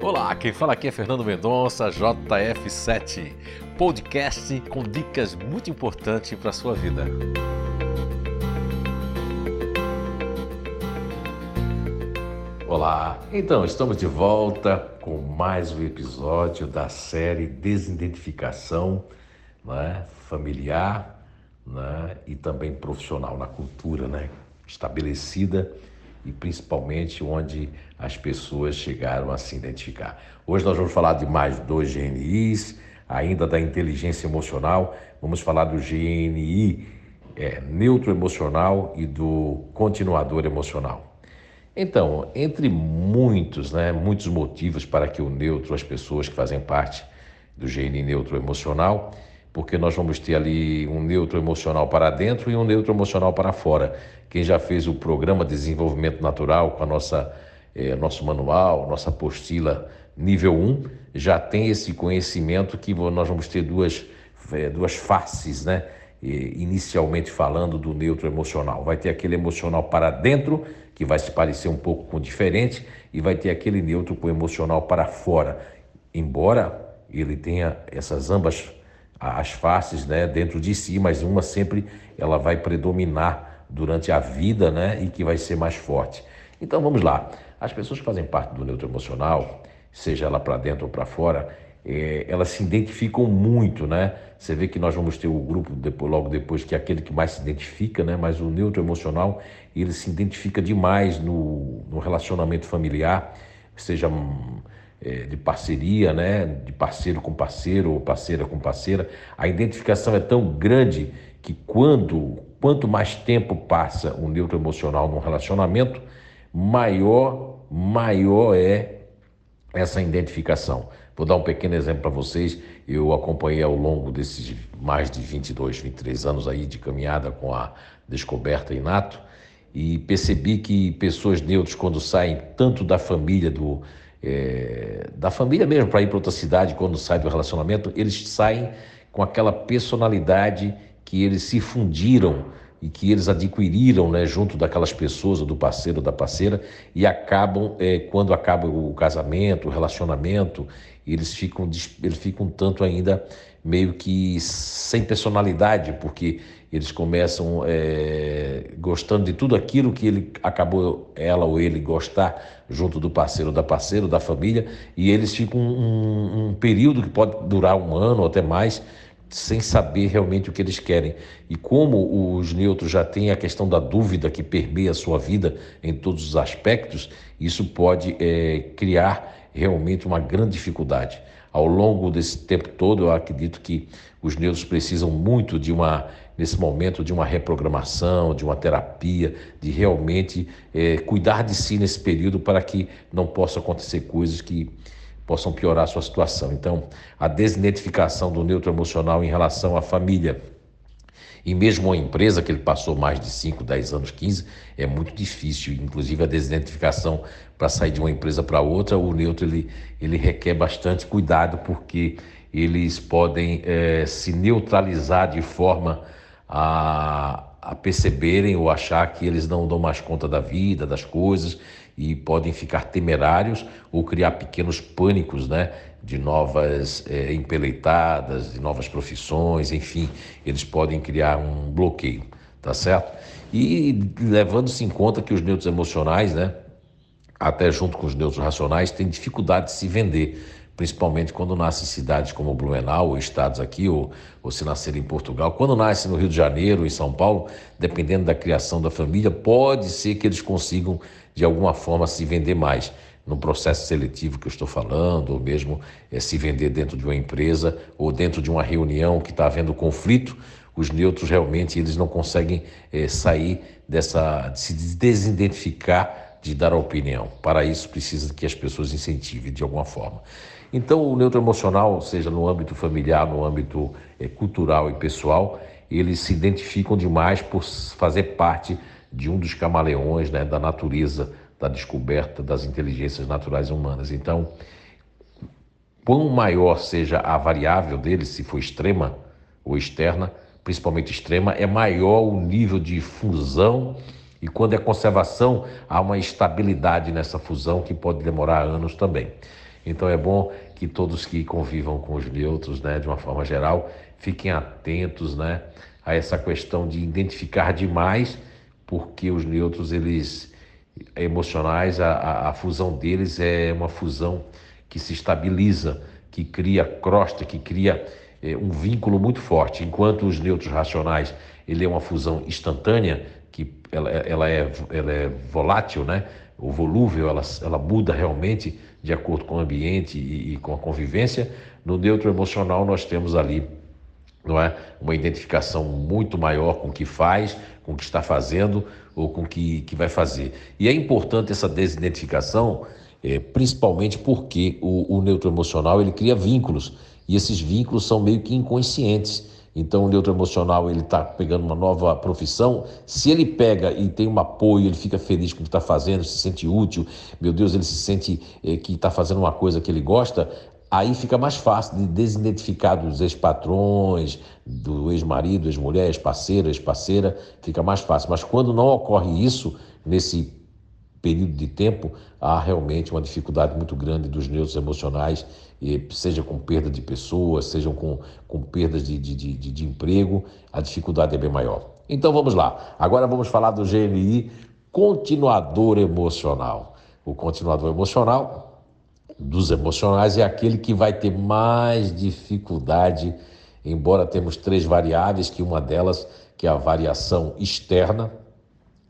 Olá, quem fala aqui é Fernando Mendonça, JF7, podcast com dicas muito importantes para a sua vida. Olá, então estamos de volta com mais um episódio da série Desidentificação né, familiar né, e também profissional na cultura né, estabelecida e principalmente onde as pessoas chegaram a se identificar. Hoje nós vamos falar de mais dois GNIs, ainda da inteligência emocional, vamos falar do GNI é, neutro emocional e do continuador emocional. Então, entre muitos, né, muitos motivos para que o neutro, as pessoas que fazem parte do GNI neutro emocional, porque nós vamos ter ali um neutro emocional para dentro e um neutro emocional para fora. Quem já fez o programa de desenvolvimento natural com a nossa é, nosso manual, nossa apostila nível 1, já tem esse conhecimento que nós vamos ter duas, é, duas faces, né? E, inicialmente falando do neutro emocional. Vai ter aquele emocional para dentro, que vai se parecer um pouco com diferente, e vai ter aquele neutro com emocional para fora. Embora ele tenha essas ambas as faces né, dentro de si, mas uma sempre ela vai predominar durante a vida né, e que vai ser mais forte. Então vamos lá. As pessoas que fazem parte do neutro emocional, seja ela para dentro ou para fora, é, elas se identificam muito, né? Você vê que nós vamos ter o grupo depois, logo depois que é aquele que mais se identifica, né? Mas o neutro emocional ele se identifica demais no, no relacionamento familiar, seja é, de parceria, né? De parceiro com parceiro ou parceira com parceira. A identificação é tão grande que quando quanto mais tempo passa o neutro emocional num relacionamento, maior, maior é essa identificação. Vou dar um pequeno exemplo para vocês. Eu acompanhei ao longo desses mais de 22, 23 anos aí de caminhada com a descoberta Inato e percebi que pessoas neutras, quando saem tanto da família, do, é, da família mesmo, para ir para outra cidade, quando saem do relacionamento, eles saem com aquela personalidade que eles se fundiram e que eles adquiriram né, junto daquelas pessoas, do parceiro ou da parceira, e acabam, é, quando acaba o casamento, o relacionamento, eles ficam, eles ficam tanto ainda meio que sem personalidade, porque eles começam é, gostando de tudo aquilo que ele acabou, ela ou ele, gostar junto do parceiro da parceira, da família, e eles ficam um, um período que pode durar um ano ou até mais, sem saber realmente o que eles querem. E como os neutros já têm a questão da dúvida que permeia a sua vida em todos os aspectos, isso pode é, criar realmente uma grande dificuldade. Ao longo desse tempo todo, eu acredito que os neutros precisam muito de uma, nesse momento, de uma reprogramação, de uma terapia, de realmente é, cuidar de si nesse período para que não possam acontecer coisas que possam piorar a sua situação. Então, a desidentificação do neutro emocional em relação à família e mesmo uma empresa que ele passou mais de 5, 10 anos, 15, é muito difícil. Inclusive a desidentificação para sair de uma empresa para outra, o neutro ele, ele requer bastante cuidado porque eles podem é, se neutralizar de forma a, a perceberem ou achar que eles não dão mais conta da vida, das coisas e podem ficar temerários ou criar pequenos pânicos, né? De novas é, empeleitadas, de novas profissões, enfim, eles podem criar um bloqueio, tá certo? E levando-se em conta que os neutros emocionais, né? Até junto com os neutros racionais, têm dificuldade de se vender principalmente quando nasce em cidades como Blumenau, ou estados aqui, ou, ou se nascer em Portugal. Quando nasce no Rio de Janeiro, em São Paulo, dependendo da criação da família, pode ser que eles consigam, de alguma forma, se vender mais. No processo seletivo que eu estou falando, ou mesmo é, se vender dentro de uma empresa, ou dentro de uma reunião que está havendo conflito, os neutros realmente eles não conseguem é, sair dessa, de se desidentificar de dar a opinião. Para isso, precisa que as pessoas incentivem de alguma forma. Então, o neutro emocional, seja no âmbito familiar, no âmbito é, cultural e pessoal, eles se identificam demais por fazer parte de um dos camaleões né, da natureza, da descoberta das inteligências naturais humanas. Então, quanto maior seja a variável deles, se for extrema ou externa, principalmente extrema, é maior o nível de fusão e quando é conservação, há uma estabilidade nessa fusão que pode demorar anos também. Então é bom que todos que convivam com os neutros, né, de uma forma geral, fiquem atentos, né, a essa questão de identificar demais, porque os neutros eles emocionais, a, a, fusão deles é uma fusão que se estabiliza, que cria crosta, que cria é, um vínculo muito forte. Enquanto os neutros racionais, ele é uma fusão instantânea, que ela, ela, é, ela é volátil, né? o volúvel, ela, ela muda realmente de acordo com o ambiente e, e com a convivência. No neutro emocional, nós temos ali não é? uma identificação muito maior com o que faz, com o que está fazendo ou com o que, que vai fazer. E é importante essa desidentificação, é, principalmente porque o, o neutro emocional ele cria vínculos e esses vínculos são meio que inconscientes. Então, o neutro emocional ele está pegando uma nova profissão. Se ele pega e tem um apoio, ele fica feliz com o que está fazendo, se sente útil. Meu Deus, ele se sente é, que está fazendo uma coisa que ele gosta. Aí fica mais fácil de desidentificar dos ex-patrões, do ex-marido, ex-mulher, ex-parceiro, ex-parceira, fica mais fácil. Mas quando não ocorre isso, nesse período de tempo, há realmente uma dificuldade muito grande dos neutros emocionais, seja com perda de pessoas, sejam com, com perdas de, de, de, de emprego, a dificuldade é bem maior. Então vamos lá. Agora vamos falar do GNI continuador emocional. O continuador emocional dos emocionais é aquele que vai ter mais dificuldade, embora temos três variáveis, que uma delas, que é a variação externa,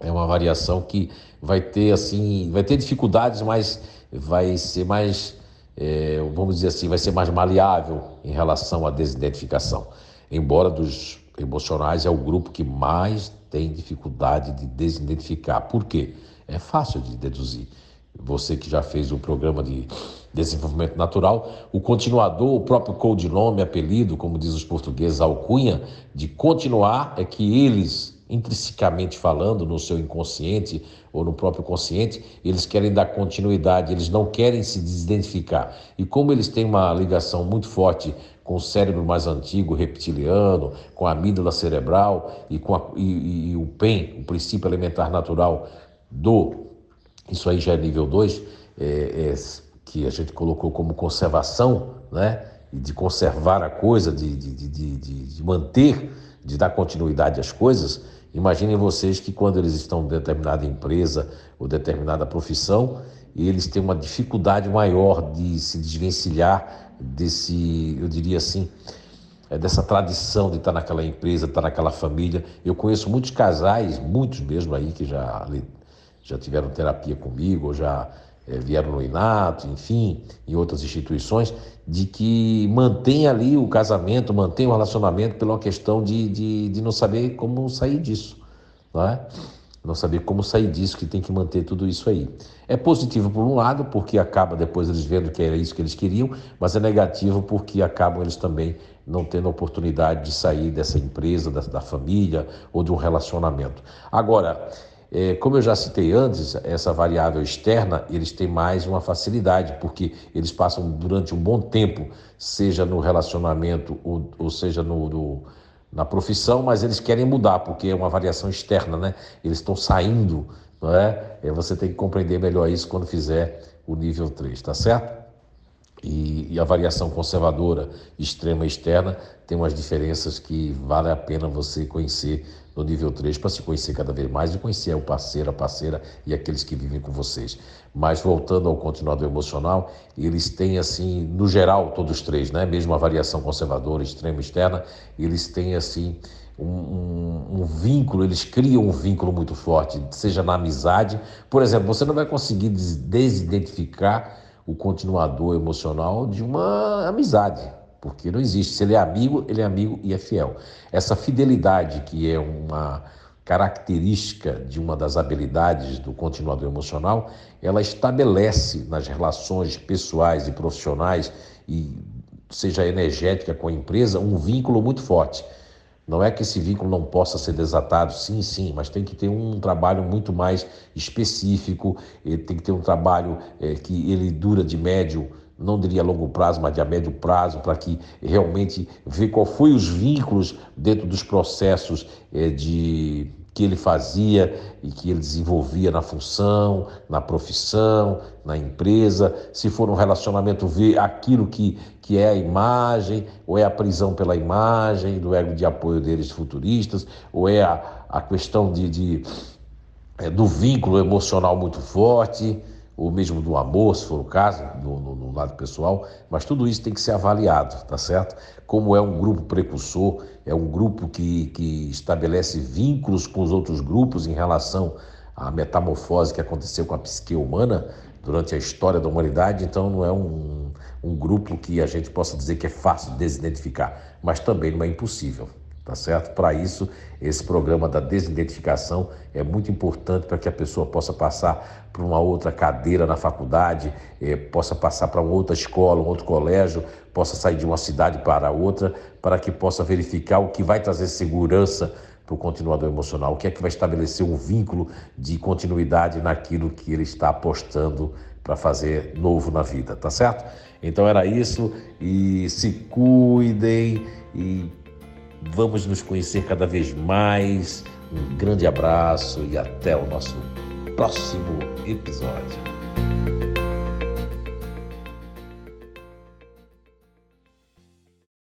é uma variação que vai ter assim, vai ter dificuldades, mas vai ser mais, é, vamos dizer assim, vai ser mais maleável em relação à desidentificação. Embora dos emocionais é o grupo que mais tem dificuldade de desidentificar. Por quê? É fácil de deduzir você que já fez o programa de desenvolvimento natural, o continuador, o próprio codinome, apelido, como diz os portugueses, alcunha, de continuar é que eles, intrinsecamente falando, no seu inconsciente ou no próprio consciente, eles querem dar continuidade, eles não querem se desidentificar. E como eles têm uma ligação muito forte com o cérebro mais antigo, reptiliano, com a amígdala cerebral e com a, e, e, o PEN, o princípio elementar natural do isso aí já é nível 2, é, é, que a gente colocou como conservação, né? de conservar a coisa, de, de, de, de, manter, de dar continuidade às coisas. Imaginem vocês que quando eles estão em determinada empresa ou determinada profissão, eles têm uma dificuldade maior de se desvencilhar desse, eu diria assim, é dessa tradição de estar naquela empresa, estar naquela família. Eu conheço muitos casais, muitos mesmo aí, que já já tiveram terapia comigo, ou já é, vieram no Inato, enfim, em outras instituições, de que mantém ali o casamento, mantém o relacionamento pela questão de, de, de não saber como sair disso, não é? Não saber como sair disso, que tem que manter tudo isso aí. É positivo por um lado, porque acaba depois eles vendo que era isso que eles queriam, mas é negativo porque acabam eles também não tendo oportunidade de sair dessa empresa, da, da família ou de um relacionamento. Agora, é, como eu já citei antes, essa variável externa, eles têm mais uma facilidade, porque eles passam durante um bom tempo, seja no relacionamento ou, ou seja no, no, na profissão, mas eles querem mudar, porque é uma variação externa, né? Eles estão saindo, não é? é? Você tem que compreender melhor isso quando fizer o nível 3, tá certo? E, e, a variação conservadora extrema externa tem umas diferenças que vale a pena você conhecer no nível 3 para se conhecer cada vez mais e conhecer o parceiro, a parceira e aqueles que vivem com vocês. Mas voltando ao continuador emocional, eles têm assim, no geral, todos três, né? mesmo a variação conservadora, extrema externa, eles têm assim um, um, um, vínculo, eles criam um vínculo muito forte, seja na amizade. Por exemplo, você não vai conseguir desidentificar o continuador emocional de uma amizade, porque não existe. Se ele é amigo, ele é amigo e é fiel. Essa fidelidade, que é uma característica de uma das habilidades do continuador emocional, ela estabelece nas relações pessoais e profissionais e seja energética com a empresa um vínculo muito forte. Não é que esse vínculo não possa ser desatado, sim, sim, mas tem que ter um trabalho muito mais específico, tem que ter um trabalho é, que ele dura de médio, não diria longo prazo, mas de a médio prazo, para que realmente ver qual foi os vínculos dentro dos processos é, de que ele fazia e que ele desenvolvia na função, na profissão, na empresa, se for um relacionamento, ver aquilo que, que é a imagem, ou é a prisão pela imagem, do ego de apoio deles futuristas, ou é a, a questão de, de é, do vínculo emocional muito forte ou mesmo do amor, se for o caso, no, lado pessoal, mas tudo isso tem que ser avaliado, tá certo? Como é um grupo precursor, é um grupo que, que estabelece vínculos com os outros grupos em relação à metamorfose que aconteceu com a psique humana durante a história da humanidade, então não é um, um grupo que a gente possa dizer que é fácil de desidentificar, mas também não é impossível tá certo? Para isso, esse programa da desidentificação é muito importante para que a pessoa possa passar para uma outra cadeira na faculdade, eh, possa passar para uma outra escola, um outro colégio, possa sair de uma cidade para outra, para que possa verificar o que vai trazer segurança para o continuador emocional, o que é que vai estabelecer um vínculo de continuidade naquilo que ele está apostando para fazer novo na vida, tá certo? Então era isso e se cuidem e Vamos nos conhecer cada vez mais. Um grande abraço e até o nosso próximo episódio.